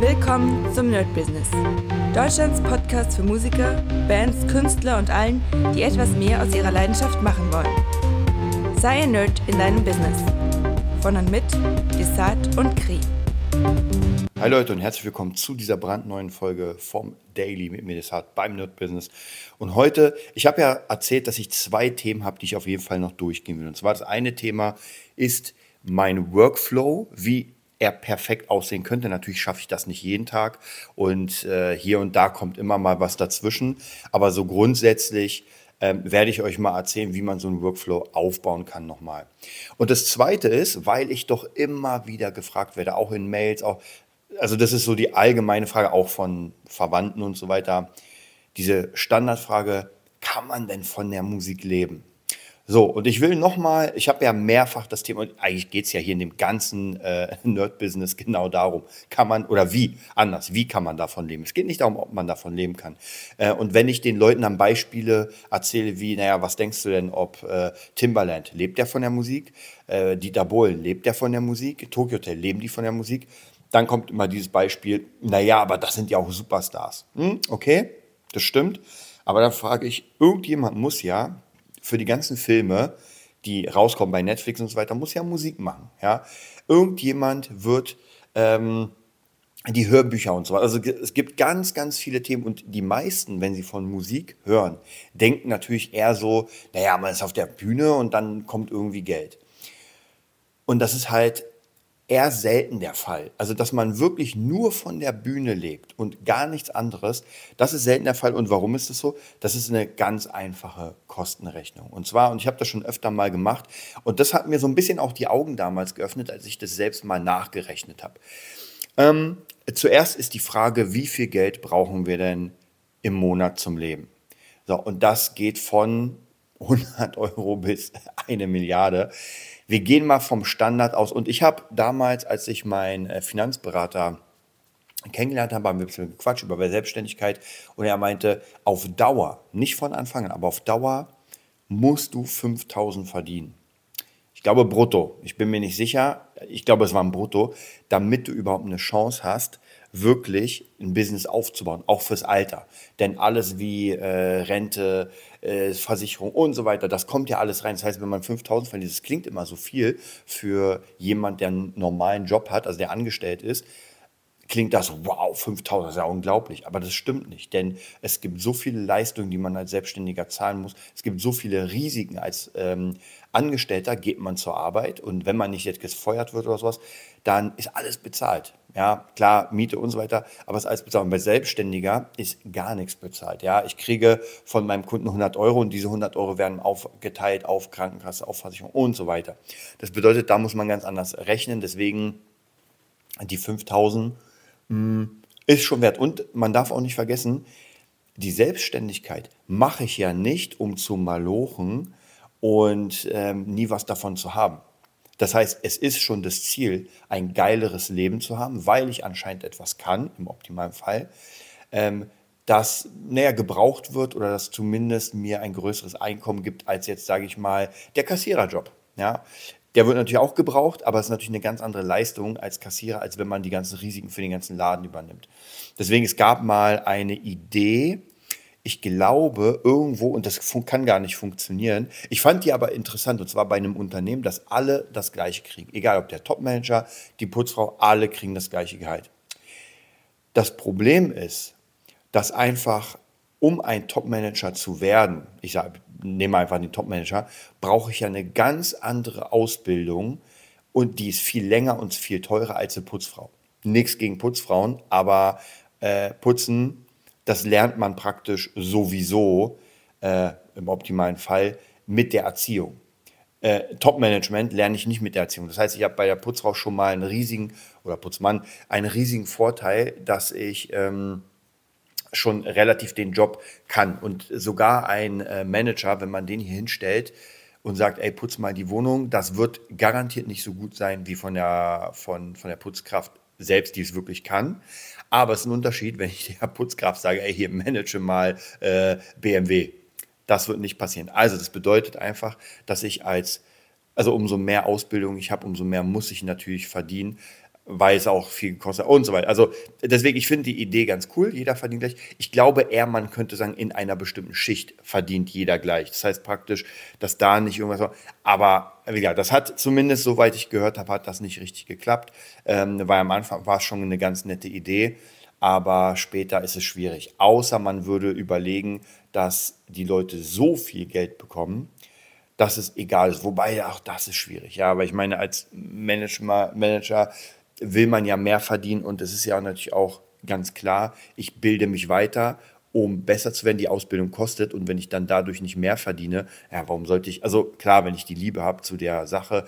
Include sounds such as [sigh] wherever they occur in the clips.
Willkommen zum Nerd Business. Deutschlands Podcast für Musiker, Bands, Künstler und allen, die etwas mehr aus ihrer Leidenschaft machen wollen. Sei ein Nerd in deinem Business. Von und mit Desart und Kri. Hi Leute und herzlich willkommen zu dieser brandneuen Folge vom Daily mit mir Desart beim Nerd Business. Und heute, ich habe ja erzählt, dass ich zwei Themen habe, die ich auf jeden Fall noch durchgehen will. Und zwar das eine Thema ist mein Workflow, wie er perfekt aussehen könnte. Natürlich schaffe ich das nicht jeden Tag und äh, hier und da kommt immer mal was dazwischen. Aber so grundsätzlich ähm, werde ich euch mal erzählen, wie man so einen Workflow aufbauen kann nochmal. Und das Zweite ist, weil ich doch immer wieder gefragt werde, auch in Mails, auch, also das ist so die allgemeine Frage auch von Verwandten und so weiter, diese Standardfrage, kann man denn von der Musik leben? So, und ich will nochmal, ich habe ja mehrfach das Thema, und eigentlich geht es ja hier in dem ganzen äh, [laughs] Nerd-Business genau darum, kann man, oder wie, anders, wie kann man davon leben? Es geht nicht darum, ob man davon leben kann. Äh, und wenn ich den Leuten dann Beispiele erzähle, wie, naja, was denkst du denn, ob äh, Timbaland, lebt der von der Musik? Äh, Dieter Bohlen, lebt der von der Musik? Tokyo Hotel, leben die von der Musik? Dann kommt immer dieses Beispiel, naja, aber das sind ja auch Superstars. Hm, okay, das stimmt. Aber dann frage ich, irgendjemand muss ja für die ganzen Filme, die rauskommen bei Netflix und so weiter, muss ja Musik machen. Ja? Irgendjemand wird ähm, die Hörbücher und so weiter. Also es gibt ganz, ganz viele Themen und die meisten, wenn sie von Musik hören, denken natürlich eher so, naja, man ist auf der Bühne und dann kommt irgendwie Geld. Und das ist halt eher selten der Fall. Also, dass man wirklich nur von der Bühne lebt und gar nichts anderes, das ist selten der Fall. Und warum ist das so? Das ist eine ganz einfache Kostenrechnung. Und zwar, und ich habe das schon öfter mal gemacht, und das hat mir so ein bisschen auch die Augen damals geöffnet, als ich das selbst mal nachgerechnet habe. Ähm, zuerst ist die Frage, wie viel Geld brauchen wir denn im Monat zum Leben? So, und das geht von 100 Euro bis eine Milliarde. Wir gehen mal vom Standard aus. Und ich habe damals, als ich meinen äh, Finanzberater kennengelernt habe, haben wir ein bisschen gequatscht über Selbstständigkeit. Und er meinte, auf Dauer, nicht von Anfang an, aber auf Dauer musst du 5000 verdienen. Ich glaube brutto. Ich bin mir nicht sicher. Ich glaube, es war ein Brutto, damit du überhaupt eine Chance hast, wirklich ein Business aufzubauen, auch fürs Alter. Denn alles wie äh, Rente, äh, Versicherung und so weiter, das kommt ja alles rein. Das heißt, wenn man 5000 verdient, das klingt immer so viel für jemand, der einen normalen Job hat, also der angestellt ist, klingt das, wow, 5000, das ist ja unglaublich. Aber das stimmt nicht, denn es gibt so viele Leistungen, die man als Selbstständiger zahlen muss. Es gibt so viele Risiken. Als ähm, Angestellter geht man zur Arbeit und wenn man nicht jetzt gefeuert wird oder sowas, dann ist alles bezahlt. Ja, klar, Miete und so weiter, aber es ist alles bezahlt. Bei Selbstständiger ist gar nichts bezahlt. Ja, ich kriege von meinem Kunden 100 Euro und diese 100 Euro werden aufgeteilt auf Krankenkasse, auf Versicherung und so weiter. Das bedeutet, da muss man ganz anders rechnen. Deswegen die 5000 mh, hm, ist schon wert. Und man darf auch nicht vergessen, die Selbstständigkeit mache ich ja nicht, um zu malochen und ähm, nie was davon zu haben. Das heißt, es ist schon das Ziel, ein geileres Leben zu haben, weil ich anscheinend etwas kann, im optimalen Fall, ähm, das näher gebraucht wird oder das zumindest mir ein größeres Einkommen gibt als jetzt, sage ich mal, der Kassiererjob. Ja, der wird natürlich auch gebraucht, aber es ist natürlich eine ganz andere Leistung als Kassierer, als wenn man die ganzen Risiken für den ganzen Laden übernimmt. Deswegen, es gab mal eine Idee, ich glaube, irgendwo, und das kann gar nicht funktionieren. Ich fand die aber interessant, und zwar bei einem Unternehmen, dass alle das Gleiche kriegen. Egal ob der Topmanager, die Putzfrau, alle kriegen das gleiche Gehalt. Das Problem ist, dass einfach, um ein Topmanager zu werden, ich sage, nehme einfach den Topmanager, brauche ich ja eine ganz andere Ausbildung und die ist viel länger und viel teurer als eine Putzfrau. Nichts gegen Putzfrauen, aber äh, Putzen das lernt man praktisch sowieso äh, im optimalen Fall mit der Erziehung. Äh, Top-Management lerne ich nicht mit der Erziehung. Das heißt, ich habe bei der Putzfrau schon mal einen riesigen, oder Putzmann, einen riesigen Vorteil, dass ich ähm, schon relativ den Job kann. Und sogar ein äh, Manager, wenn man den hier hinstellt und sagt, ey, putz mal die Wohnung, das wird garantiert nicht so gut sein wie von der, von, von der Putzkraft selbst, die es wirklich kann. Aber es ist ein Unterschied, wenn ich der Putzkraft sage, ey, hier manage mal äh, BMW. Das wird nicht passieren. Also das bedeutet einfach, dass ich als, also umso mehr Ausbildung ich habe, umso mehr muss ich natürlich verdienen. weil es auch viel kostet und so weiter. Also deswegen, ich finde die Idee ganz cool, jeder verdient gleich. Ich glaube eher, man könnte sagen, in einer bestimmten Schicht verdient jeder gleich. Das heißt praktisch, dass da nicht irgendwas war. Aber wie gesagt, das hat zumindest, soweit ich gehört habe, hat das nicht richtig geklappt. Ähm, weil am Anfang war es schon eine ganz nette Idee, aber später ist es schwierig. Außer man würde überlegen, dass die Leute so viel Geld bekommen, dass es egal ist. Wobei auch das ist schwierig. Ja, aber ich meine, als Manager, Manager will man ja mehr verdienen und es ist ja natürlich auch ganz klar, ich bilde mich weiter, um besser zu werden. Die Ausbildung kostet und wenn ich dann dadurch nicht mehr verdiene, ja, warum sollte ich, also klar, wenn ich die Liebe habe zu der Sache,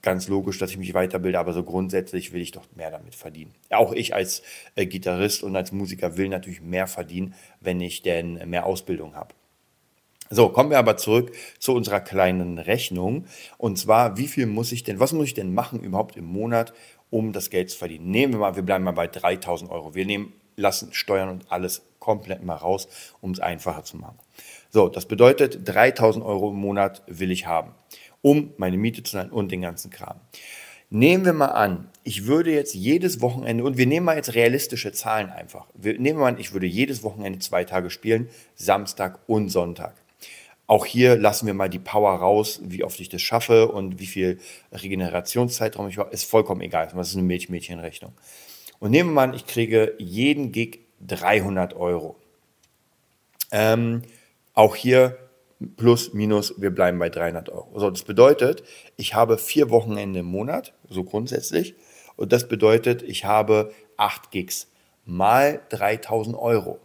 ganz logisch, dass ich mich weiterbilde, aber so grundsätzlich will ich doch mehr damit verdienen. Auch ich als äh, Gitarrist und als Musiker will natürlich mehr verdienen, wenn ich denn mehr Ausbildung habe. So, kommen wir aber zurück zu unserer kleinen Rechnung. Und zwar, wie viel muss ich denn, was muss ich denn machen überhaupt im Monat, um das Geld zu verdienen. Nehmen wir mal, wir bleiben mal bei 3000 Euro. Wir nehmen, lassen Steuern und alles komplett mal raus, um es einfacher zu machen. So, das bedeutet, 3000 Euro im Monat will ich haben, um meine Miete zu zahlen und den ganzen Kram. Nehmen wir mal an, ich würde jetzt jedes Wochenende, und wir nehmen mal jetzt realistische Zahlen einfach. Wir nehmen wir mal an, ich würde jedes Wochenende zwei Tage spielen, Samstag und Sonntag. Auch hier lassen wir mal die Power raus, wie oft ich das schaffe und wie viel Regenerationszeitraum ich habe. Ist vollkommen egal. Das ist eine Milch-Mädchen-Rechnung. Und nehmen wir mal an, ich kriege jeden Gig 300 Euro. Ähm, auch hier plus, minus, wir bleiben bei 300 Euro. So, das bedeutet, ich habe vier Wochenende im Monat, so grundsätzlich. Und das bedeutet, ich habe acht Gigs mal 3000 Euro.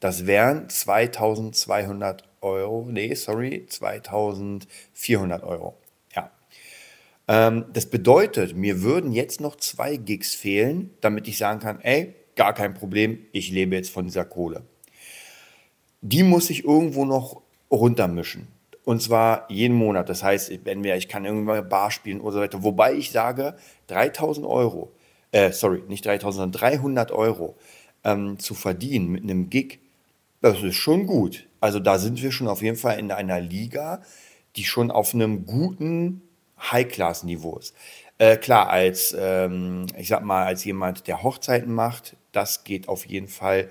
Das wären 2200 Euro. Nee, sorry, 2400 Euro. Ja. Ähm, das bedeutet, mir würden jetzt noch zwei Gigs fehlen, damit ich sagen kann, ey, gar kein Problem, ich lebe jetzt von dieser Kohle. Die muss ich irgendwo noch runtermischen. Und zwar jeden Monat. Das heißt, wenn wir, ich kann irgendwann Bar spielen oder so weiter. Wobei ich sage, 3000 Euro, äh, sorry, nicht 3000, sondern 300 Euro ähm, zu verdienen mit einem Gig, das ist schon gut. Also da sind wir schon auf jeden Fall in einer Liga, die schon auf einem guten High-Class-Niveau ist. Äh, klar, als, ähm, ich sag mal, als jemand, der Hochzeiten macht, das geht auf jeden Fall.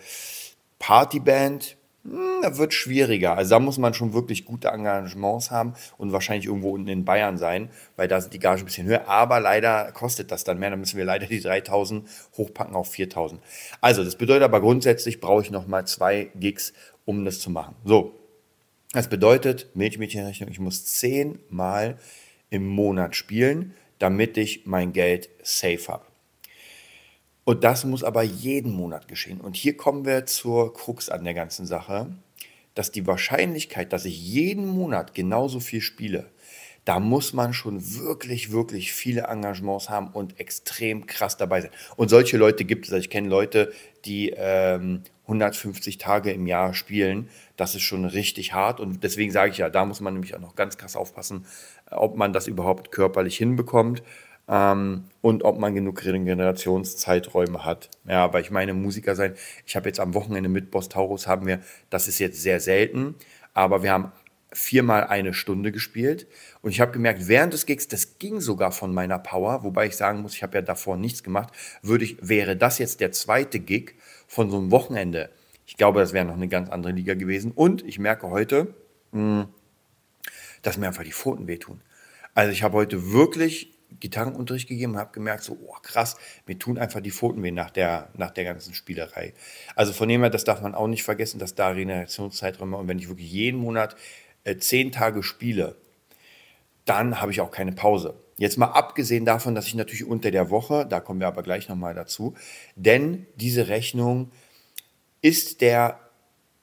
Partyband, hm, da wird schwieriger. Also da muss man schon wirklich gute Engagements haben und wahrscheinlich irgendwo unten in Bayern sein, weil da sind die Gagen ein bisschen höher. Aber leider kostet das dann mehr. Da müssen wir leider die 3000 hochpacken auf 4000. Also das bedeutet aber grundsätzlich brauche ich nochmal zwei Gigs, um das zu machen. So, das bedeutet, Milchmädchenrechnung, ich muss zehnmal im Monat spielen, damit ich mein Geld safe habe. Und das muss aber jeden Monat geschehen. Und hier kommen wir zur Krux an der ganzen Sache, dass die Wahrscheinlichkeit, dass ich jeden Monat genauso viel spiele, da muss man schon wirklich, wirklich viele Engagements haben und extrem krass dabei sein. Und solche Leute gibt es. Also ich kenne Leute, die ähm, 150 Tage im Jahr spielen. Das ist schon richtig hart. Und deswegen sage ich ja, da muss man nämlich auch noch ganz krass aufpassen, ob man das überhaupt körperlich hinbekommt. Ähm, und ob man genug Regenerationszeiträume hat. Ja, aber ich meine, Musiker sein, ich habe jetzt am Wochenende mit Boss Taurus haben wir, das ist jetzt sehr selten, aber wir haben viermal eine Stunde gespielt und ich habe gemerkt, während des Gigs, das ging sogar von meiner Power, wobei ich sagen muss, ich habe ja davor nichts gemacht, würde ich, wäre das jetzt der zweite Gig von so einem Wochenende. Ich glaube, das wäre noch eine ganz andere Liga gewesen und ich merke heute, mh, hm, dass mir einfach die Pfoten wehtun. Also ich habe heute wirklich Gitarrenunterricht gegeben und habe gemerkt, so oh, krass, mir tun einfach die Pfoten weh nach der, nach der ganzen Spielerei. Also von dem her, das darf man auch nicht vergessen, dass da Regenerationszeiträume und wenn ich wirklich jeden Monat äh, zehn Tage spiele, dann habe ich auch keine Pause. Jetzt mal abgesehen davon, dass ich natürlich unter der Woche, da kommen wir aber gleich nochmal dazu, denn diese Rechnung ist der,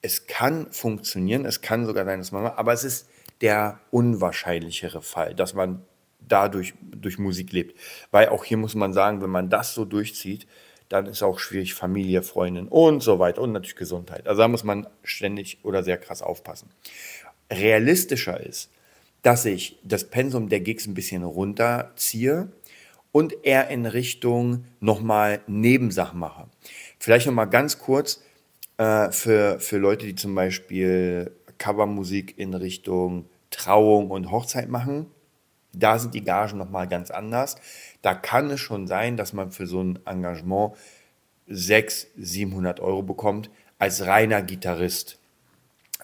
es kann funktionieren, es kann sogar sein, dass man, aber es ist der unwahrscheinlichere Fall, dass man dadurch durch Musik lebt. Weil auch hier muss man sagen, wenn man das so durchzieht, dann ist auch schwierig Familie, Freundin und so weiter und natürlich Gesundheit. Also da muss man ständig oder sehr krass aufpassen realistischer ist, dass ich das Pensum der Gigs ein bisschen runterziehe und eher in Richtung nochmal Nebensachen mache. Vielleicht nochmal ganz kurz äh, für, für Leute, die zum Beispiel Covermusik in Richtung Trauung und Hochzeit machen. Da sind die Gagen nochmal ganz anders. Da kann es schon sein, dass man für so ein Engagement 600, 700 Euro bekommt als reiner Gitarrist.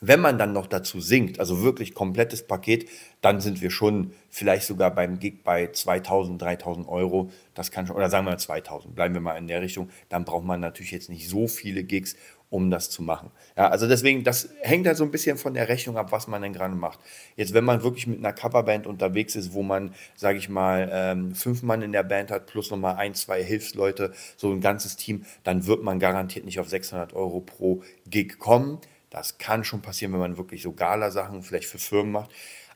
Wenn man dann noch dazu singt, also wirklich komplettes Paket, dann sind wir schon vielleicht sogar beim Gig bei 2000, 3000 Euro. Das kann schon, oder sagen wir mal 2000, bleiben wir mal in der Richtung. Dann braucht man natürlich jetzt nicht so viele Gigs, um das zu machen. Ja, also deswegen, das hängt halt so ein bisschen von der Rechnung ab, was man denn gerade macht. Jetzt, wenn man wirklich mit einer Coverband unterwegs ist, wo man, sage ich mal, ähm, fünf Mann in der Band hat, plus nochmal ein, zwei Hilfsleute, so ein ganzes Team, dann wird man garantiert nicht auf 600 Euro pro Gig kommen. Das kann schon passieren, wenn man wirklich so Gala-Sachen vielleicht für Firmen macht.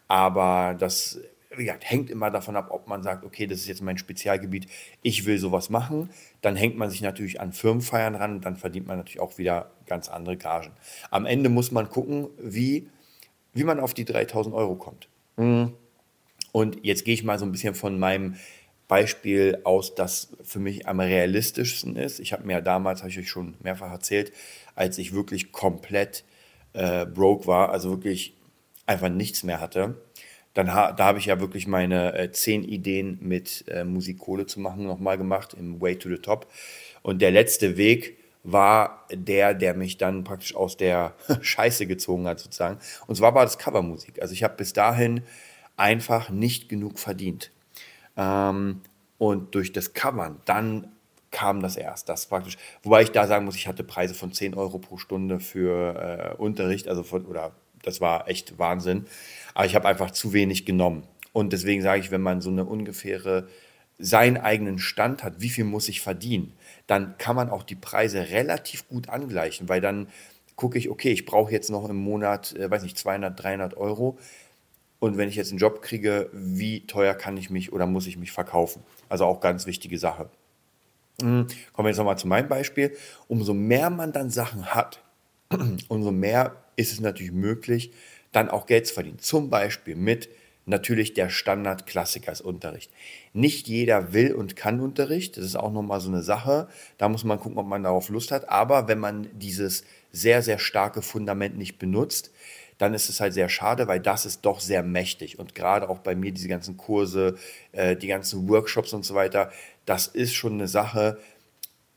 Aber das wie gesagt, hängt immer davon ab, ob man sagt, okay, das ist jetzt mein Spezialgebiet, ich will sowas machen. Dann hängt man sich natürlich an Firmenfeiern ran und dann verdient man natürlich auch wieder ganz andere Gagen. Am Ende muss man gucken, wie, wie man auf die 3000 Euro kommt. Und jetzt gehe ich mal so ein bisschen von meinem Beispiel aus, das für mich am realistischsten ist. Ich habe mir ja damals, habe ich euch schon mehrfach erzählt, als ich wirklich komplett äh, broke war, also wirklich einfach nichts mehr hatte, dann ha da habe ich ja wirklich meine äh, zehn Ideen mit äh, Musikkohle zu machen nochmal gemacht im Way to the Top. Und der letzte Weg war der, der mich dann praktisch aus der [laughs] Scheiße gezogen hat sozusagen. Und zwar war das Covermusik. Also ich habe bis dahin einfach nicht genug verdient. Ähm, und durch das Covern, dann kam das erst. Das praktisch, wobei ich da sagen muss, ich hatte Preise von 10 Euro pro Stunde für äh, Unterricht, also von, oder das war echt Wahnsinn. Aber ich habe einfach zu wenig genommen. Und deswegen sage ich, wenn man so eine ungefähre seinen eigenen Stand hat, wie viel muss ich verdienen, dann kann man auch die Preise relativ gut angleichen, weil dann gucke ich, okay, ich brauche jetzt noch im Monat, äh, weiß nicht, 200, 300 Euro. Und wenn ich jetzt einen Job kriege, wie teuer kann ich mich oder muss ich mich verkaufen? Also auch ganz wichtige Sache. Hm, kommen wir jetzt nochmal zu meinem Beispiel. Umso mehr man dann Sachen hat, [clears throat] umso mehr ist es natürlich möglich, dann auch Geld zu verdienen. Zum Beispiel mit natürlich der Standard-Klassiker als Unterricht. Nicht jeder will und kann Unterricht, das ist auch nochmal so eine Sache. Da muss man gucken, ob man darauf Lust hat. Aber wenn man dieses sehr, sehr starke Fundament nicht benutzt, dann ist es halt sehr schade, weil das ist doch sehr mächtig. Und gerade auch bei mir, diese ganzen Kurse, äh, die ganzen Workshops und so weiter, das ist schon eine Sache,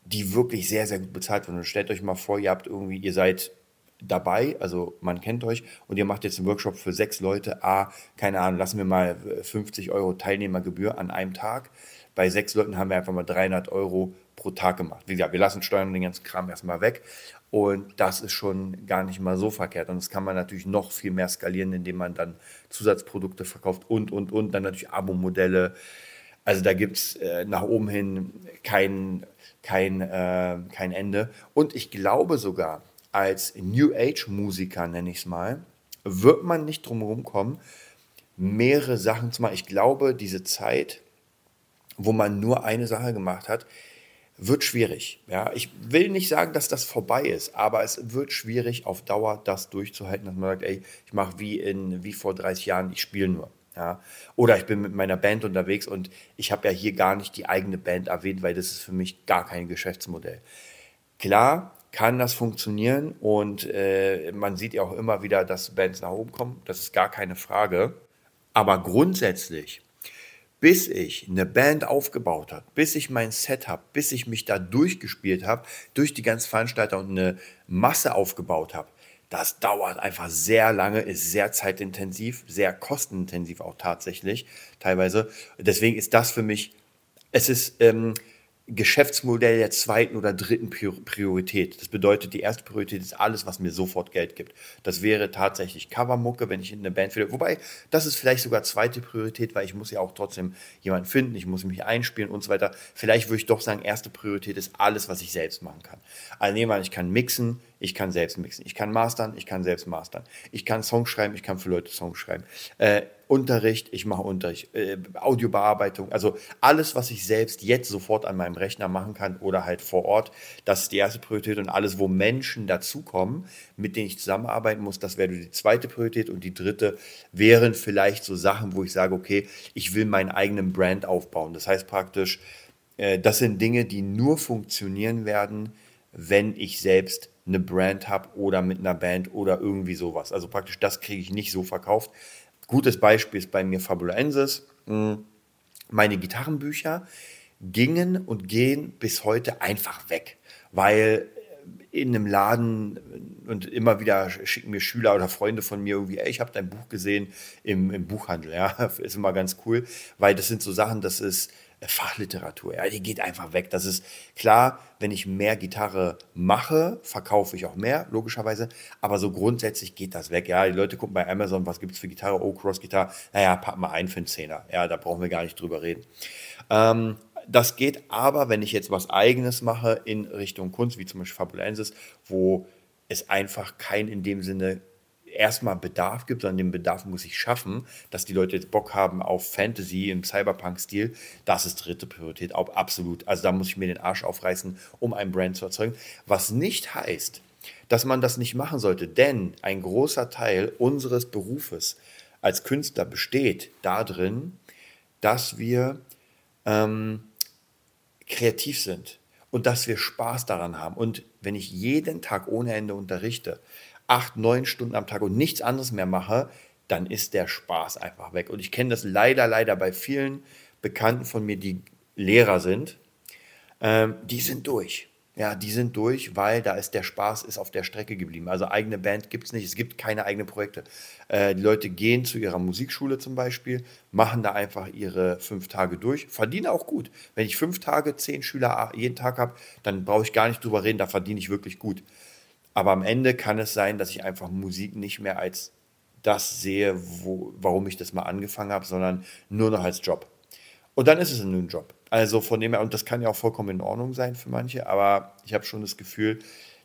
die wirklich sehr, sehr gut bezahlt wird. Und stellt euch mal vor, ihr habt irgendwie, ihr seid dabei, also man kennt euch und ihr macht jetzt einen Workshop für sechs Leute, ah, keine Ahnung, lassen wir mal 50 Euro Teilnehmergebühr an einem Tag. Bei sechs Leuten haben wir einfach mal 300 Euro pro Tag gemacht. Wie gesagt, wir lassen Steuern und den ganzen Kram erstmal weg und das ist schon gar nicht mal so verkehrt und das kann man natürlich noch viel mehr skalieren, indem man dann Zusatzprodukte verkauft und, und, und, dann natürlich Abo-Modelle. Also da gibt es äh, nach oben hin kein, kein, äh, kein Ende. Und ich glaube sogar, als New Age-Musiker, nenne ich es mal, wird man nicht drum kommen, mehrere Sachen zu machen. Ich glaube, diese Zeit, wo man nur eine Sache gemacht hat, wird schwierig. Ja, ich will nicht sagen, dass das vorbei ist, aber es wird schwierig, auf Dauer das durchzuhalten, dass man sagt, ey, ich mache wie, wie vor 30 Jahren, ich spiele nur. Ja. Oder ich bin mit meiner Band unterwegs und ich habe ja hier gar nicht die eigene Band erwähnt, weil das ist für mich gar kein Geschäftsmodell. Klar, kann das funktionieren und äh, man sieht ja auch immer wieder, dass Bands nach oben kommen. Das ist gar keine Frage. Aber grundsätzlich, bis ich eine Band aufgebaut habe, bis ich mein Set habe, bis ich mich da durchgespielt habe, durch die ganzen Veranstalter und eine Masse aufgebaut habe, das dauert einfach sehr lange, ist sehr zeitintensiv, sehr kostenintensiv auch tatsächlich teilweise. Deswegen ist das für mich, es ist, ähm, Geschäftsmodell der zweiten oder dritten Priorität. Das bedeutet, die erste Priorität ist alles, was mir sofort Geld gibt. Das wäre tatsächlich Covermucke, wenn ich in eine Band will. Wobei, das ist vielleicht sogar zweite Priorität, weil ich muss ja auch trotzdem jemanden finden, ich muss mich einspielen und so weiter. Vielleicht würde ich doch sagen, erste Priorität ist alles, was ich selbst machen kann. Also nehmen wir an, ich kann mixen, ich kann selbst mixen. Ich kann mastern, ich kann selbst mastern. Ich kann Songs schreiben, ich kann für Leute Songs schreiben. Äh, Unterricht, ich mache Unterricht, äh, Audiobearbeitung, also alles, was ich selbst jetzt sofort an meinem Rechner machen kann oder halt vor Ort, das ist die erste Priorität und alles, wo Menschen dazukommen, mit denen ich zusammenarbeiten muss, das wäre die zweite Priorität und die dritte wären vielleicht so Sachen, wo ich sage, okay, ich will meinen eigenen Brand aufbauen. Das heißt praktisch, äh, das sind Dinge, die nur funktionieren werden, wenn ich selbst eine Brand habe oder mit einer Band oder irgendwie sowas. Also praktisch das kriege ich nicht so verkauft Gutes Beispiel ist bei mir Fabulensis. Hm, meine Gitarrenbücher gingen und gehen bis heute einfach weg, weil in einem Laden und immer wieder schicken mir Schüler oder Freunde von mir irgendwie, ey, ich habe dein Buch gesehen im, im Buchhandel, ja, [laughs] ist immer ganz cool, weil das sind so Sachen, das ist Fachliteratur, ja, die geht einfach weg. Das ist klar, wenn ich mehr Gitarre mache, verkaufe ich auch mehr, logischerweise, aber so grundsätzlich geht das weg, ja, die Leute gucken bei Amazon, was gibt es für Gitarre, oh, Cross-Gitarre, naja, pack mal ein für einen Zehner, ja, da brauchen wir gar nicht drüber reden. Ähm, das geht aber, wenn ich jetzt was Eigenes mache in Richtung Kunst, wie zum Beispiel Fabulensis, wo es einfach kein in dem Sinne erstmal Bedarf gibt, sondern den Bedarf muss ich schaffen, dass die Leute jetzt Bock haben auf Fantasy im Cyberpunk-Stil. Das ist dritte Priorität, auch absolut. Also da muss ich mir den Arsch aufreißen, um ein Brand zu erzeugen. Was nicht heißt, dass man das nicht machen sollte, denn ein großer Teil unseres Berufes als Künstler besteht darin, dass wir ähm, kreativ sind und dass wir Spaß daran haben. Und wenn ich jeden Tag ohne Ende unterrichte, acht, neun Stunden am Tag und nichts anderes mehr mache, dann ist der Spaß einfach weg. Und ich kenne das leider, leider bei vielen Bekannten von mir, die Lehrer sind. Ähm, die sind durch. Ja, die sind durch, weil da ist der Spaß ist auf der Strecke geblieben. Also eigene Band gibt es nicht, es gibt keine eigenen Projekte. Äh, die Leute gehen zu ihrer Musikschule zum Beispiel, machen da einfach ihre fünf Tage durch, verdienen auch gut. Wenn ich fünf Tage, zehn Schüler jeden Tag habe, dann brauche ich gar nicht drüber reden, da verdiene ich wirklich gut. Aber am Ende kann es sein, dass ich einfach Musik nicht mehr als das sehe, wo, warum ich das mal angefangen habe, sondern nur noch als Job. Und dann ist es ein Job. Also von dem her, und das kann ja auch vollkommen in Ordnung sein für manche, aber ich habe schon das Gefühl,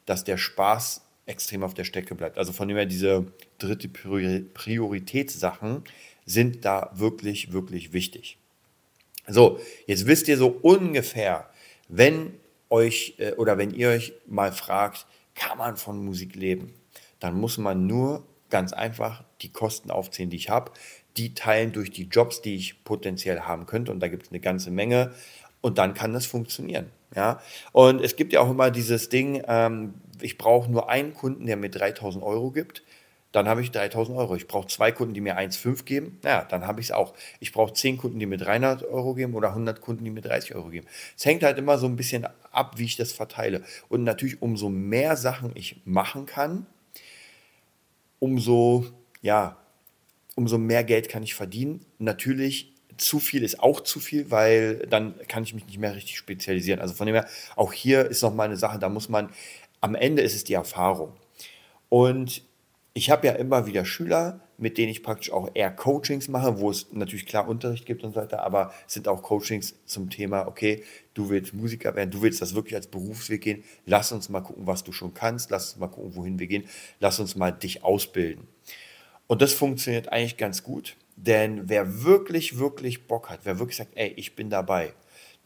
dass der Spaß extrem auf der Strecke bleibt. Also von dem her, diese dritte Prioritätssachen sind da wirklich, wirklich wichtig. So, jetzt wisst ihr so ungefähr, wenn euch äh, oder wenn ihr euch mal fragt, kann man von Musik leben, dann muss man nur ganz einfach die Kosten aufzählen, die ich habe die teilen durch die Jobs, die ich potenziell haben könnte. Und da gibt es eine ganze Menge. Und dann kann das funktionieren. Ja? Und es gibt ja auch immer dieses Ding, ähm, ich brauche nur einen Kunden, der mir 3000 Euro gibt. Dann habe ich 3000 Euro. Ich brauche zwei Kunden, die mir 1,5 geben. Ja, dann habe ich es auch. Ich brauche 10 Kunden, die mir 300 Euro geben oder 100 Kunden, die mir 30 Euro geben. Es hängt halt immer so ein bisschen ab, wie ich das verteile. Und natürlich, umso mehr Sachen ich machen kann, umso ja, umso mehr Geld kann ich verdienen. Natürlich, zu viel ist auch zu viel, weil dann kann ich mich nicht mehr richtig spezialisieren. Also von dem her, auch hier ist nochmal eine Sache, da muss man, am Ende ist es die Erfahrung. Und ich habe ja immer wieder Schüler, mit denen ich praktisch auch eher Coachings mache, wo es natürlich klar Unterricht gibt und so weiter, aber es sind auch Coachings zum Thema, okay, du willst Musiker werden, du willst das wirklich als Berufsweg gehen, lass uns mal gucken, was du schon kannst, lass uns mal gucken, wohin wir gehen, lass uns mal dich ausbilden. Und das funktioniert eigentlich ganz gut, denn wer wirklich, wirklich Bock hat, wer wirklich sagt, ey, ich bin dabei,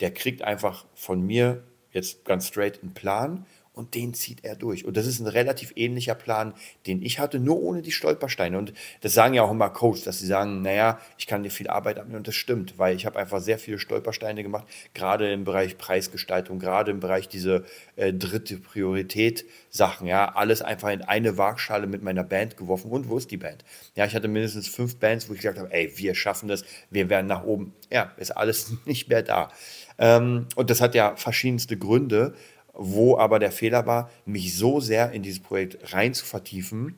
der kriegt einfach von mir jetzt ganz straight einen Plan und den zieht er durch. Und das ist ein relativ ähnlicher Plan, den ich hatte, nur ohne die Stolpersteine. Und das sagen ja auch immer Coaches, dass sie sagen, naja, ich kann dir viel Arbeit abnehmen und das stimmt, weil ich habe einfach sehr viele Stolpersteine gemacht, gerade im Bereich Preisgestaltung, gerade im Bereich diese äh, dritte Priorität Sachen, ja, alles einfach in eine Waagschale mit meiner Band geworfen. Und wo ist die Band? Ja, ich hatte mindestens fünf Bands, wo ich gesagt habe, ey, wir schaffen das, wir werden nach oben. Ja, ist alles [laughs] nicht mehr da. Ähm, und das hat ja verschiedenste Gründe wo aber der Fehler war, mich so sehr in dieses Projekt rein zu vertiefen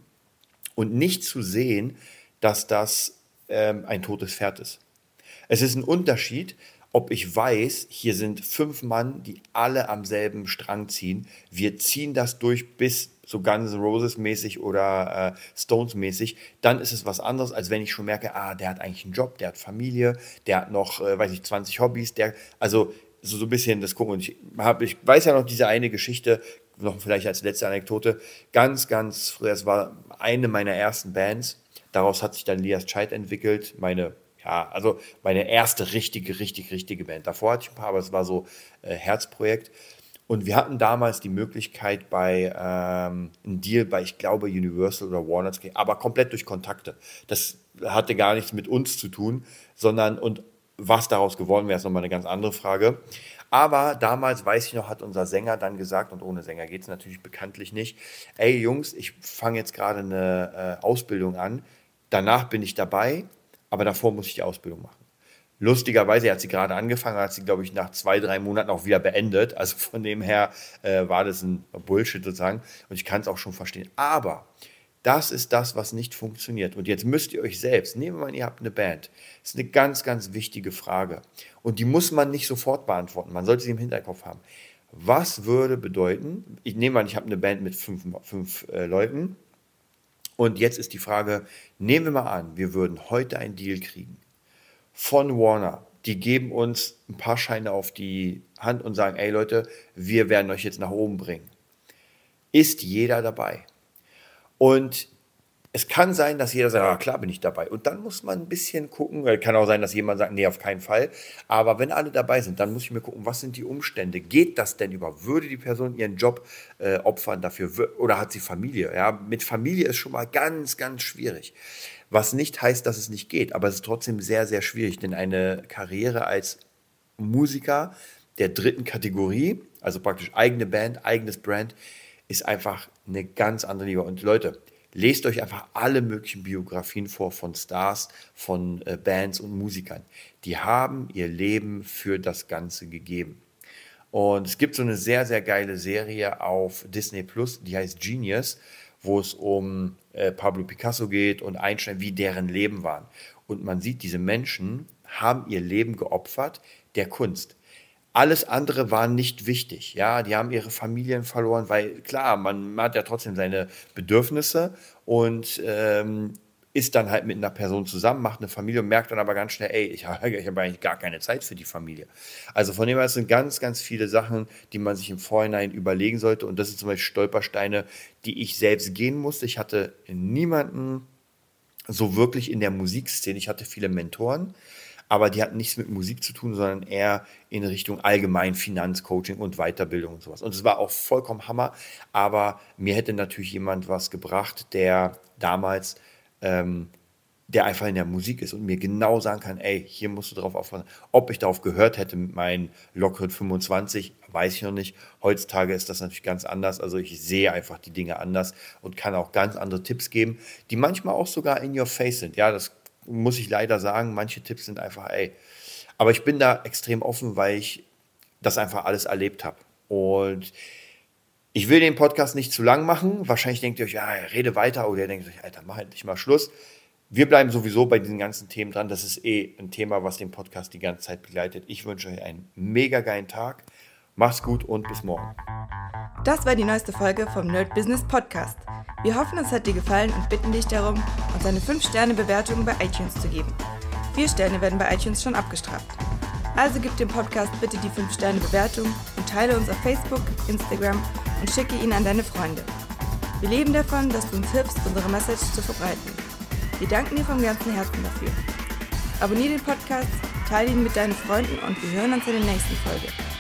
und nicht zu sehen, dass das ähm, ein totes Pferd ist. Es ist ein Unterschied, ob ich weiß, hier sind fünf Mann, die alle am selben Strang ziehen. Wir ziehen das durch bis so Guns N' Roses mäßig oder äh, Stones mäßig, dann ist es was anderes, als wenn ich schon merke, ah, der hat eigentlich einen Job, der hat Familie, der hat noch, äh, weiß ich, 20 Hobbys, der, also so, so ein bisschen das gucken. Und ich, hab, ich weiß ja noch diese eine Geschichte, noch vielleicht als letzte Anekdote, ganz, ganz früh, es war eine meiner ersten Bands. Daraus hat sich dann Lias Child entwickelt, meine, ja, also meine erste richtige, richtig, richtige Band. Davor hatte ich ein paar, aber es war so äh, Herzprojekt. Und wir hatten damals die Möglichkeit bei ähm, einem Deal bei, ich glaube, Universal oder Warner aber komplett durch Kontakte. Das hatte gar nichts mit uns zu tun, sondern und was daraus geworden wäre, ist nochmal eine ganz andere Frage. Aber damals, weiß ich noch, hat unser Sänger dann gesagt, und ohne Sänger geht es natürlich bekanntlich nicht, ey Jungs, ich fange jetzt gerade eine äh, Ausbildung an, danach bin ich dabei, aber davor muss ich die Ausbildung machen. Lustigerweise hat sie gerade angefangen, hat sie, glaube ich, nach zwei, drei Monaten auch wieder beendet. Also von dem her äh, war das ein Bullshit sozusagen. Und ich kann es auch schon verstehen. Aber das ist das, was nicht funktioniert. Und jetzt müsst ihr euch selbst, nehmen wir mal, ihr habt eine Band. Das ist eine ganz, ganz wichtige Frage. Und die muss man nicht sofort beantworten. Man sollte sie im Hinterkopf haben. Was würde bedeuten, ich nehme an, ich habe eine Band mit fünf, fünf äh, Leuten. Und jetzt ist die Frage, nehmen wir mal an, wir würden heute einen Deal kriegen von Warner. Die geben uns ein paar Scheine auf die Hand und sagen, ey Leute, wir werden euch jetzt nach oben bringen. Ist jeder dabei? Und es kann sein, dass jeder sagt, ja klar bin ich dabei. Und dann muss man ein bisschen gucken, weil kann auch sein, dass jemand sagt, nee, auf keinen Fall. Aber wenn alle dabei sind, dann muss ich mir gucken, was sind die Umstände? Geht das denn über? Würde die Person ihren Job äh, opfern dafür? Oder hat sie Familie? Ja, mit Familie ist schon mal ganz, ganz schwierig. Was nicht heißt, dass es nicht geht, aber es ist trotzdem sehr, sehr schwierig, denn eine Karriere als Musiker der dritten Kategorie, also praktisch eigene Band, eigenes Brand, ist einfach eine ganz andere Liga. Und Leute, lest euch einfach alle möglichen Biografien vor von Stars, von äh, Bands und Musikern. Die haben ihr Leben für das Ganze gegeben. Und es gibt so eine sehr, sehr geile Serie auf Disney Plus, die heißt Genius wo es um äh, Pablo Picasso geht und Einstein, wie deren Leben waren. Und man sieht, diese Menschen haben ihr Leben geopfert der Kunst. Alles andere war nicht wichtig. Ja, die haben ihre Familien verloren, weil klar, man, hat ja trotzdem seine Bedürfnisse und ähm, ist dann halt mit einer Person zusammen, macht eine Familie und merkt dann aber ganz schnell, ey, ich [laughs] habe ich hab eigentlich gar keine Zeit für die Familie. Also von dem her sind ganz, ganz viele Sachen, die man sich im Vorhinein überlegen sollte. Und das sind zum Beispiel Stolpersteine, die ich selbst gehen musste. Ich hatte niemanden so wirklich in der Musikszene. Ich hatte viele Mentoren, aber die hatten nichts mit Musik zu tun, sondern eher in Richtung allgemein Finanzcoaching und Weiterbildung und sowas. Und es war auch vollkommen Hammer, aber mir hätte natürlich jemand was gebracht, der damals ähm, der einfach in der Musik ist und mir genau sagen kann, ey, hier musst du drauf aufpassen. Ob ich darauf gehört hätte mit meinen lockeren 25, weiß ich noch nicht. Heutzutage ist das natürlich ganz anders. Also ich sehe einfach die Dinge anders und kann auch ganz andere Tipps geben, die manchmal auch sogar in your face sind. Ja, das muss ich leider sagen. Manche Tipps sind einfach, ey. Aber ich bin da extrem offen, weil ich das einfach alles erlebt habe. Und ich will den Podcast nicht zu lang machen. Wahrscheinlich denkt ihr euch, ja, rede weiter. Oder ihr denkt euch, Alter, mach endlich mal Schluss. Wir bleiben sowieso bei diesen ganzen Themen dran. Das ist eh ein Thema, was den Podcast die ganze Zeit begleitet. Ich wünsche euch einen mega geilen Tag. Macht's gut und bis morgen. Das war die neueste Folge vom Nerd Business Podcast. Wir hoffen, es hat dir gefallen und bitten dich darum, uns eine 5-Sterne-Bewertung bei iTunes zu geben. Vier Sterne werden bei iTunes schon abgestraft. Also gib dem Podcast bitte die 5-Sterne-Bewertung und teile uns auf Facebook, Instagram und schicke ihn an deine Freunde. Wir leben davon, dass du uns hilfst, unsere Message zu verbreiten. Wir danken dir vom ganzen Herzen dafür. Abonnier den Podcast, teile ihn mit deinen Freunden und wir hören uns in der nächsten Folge,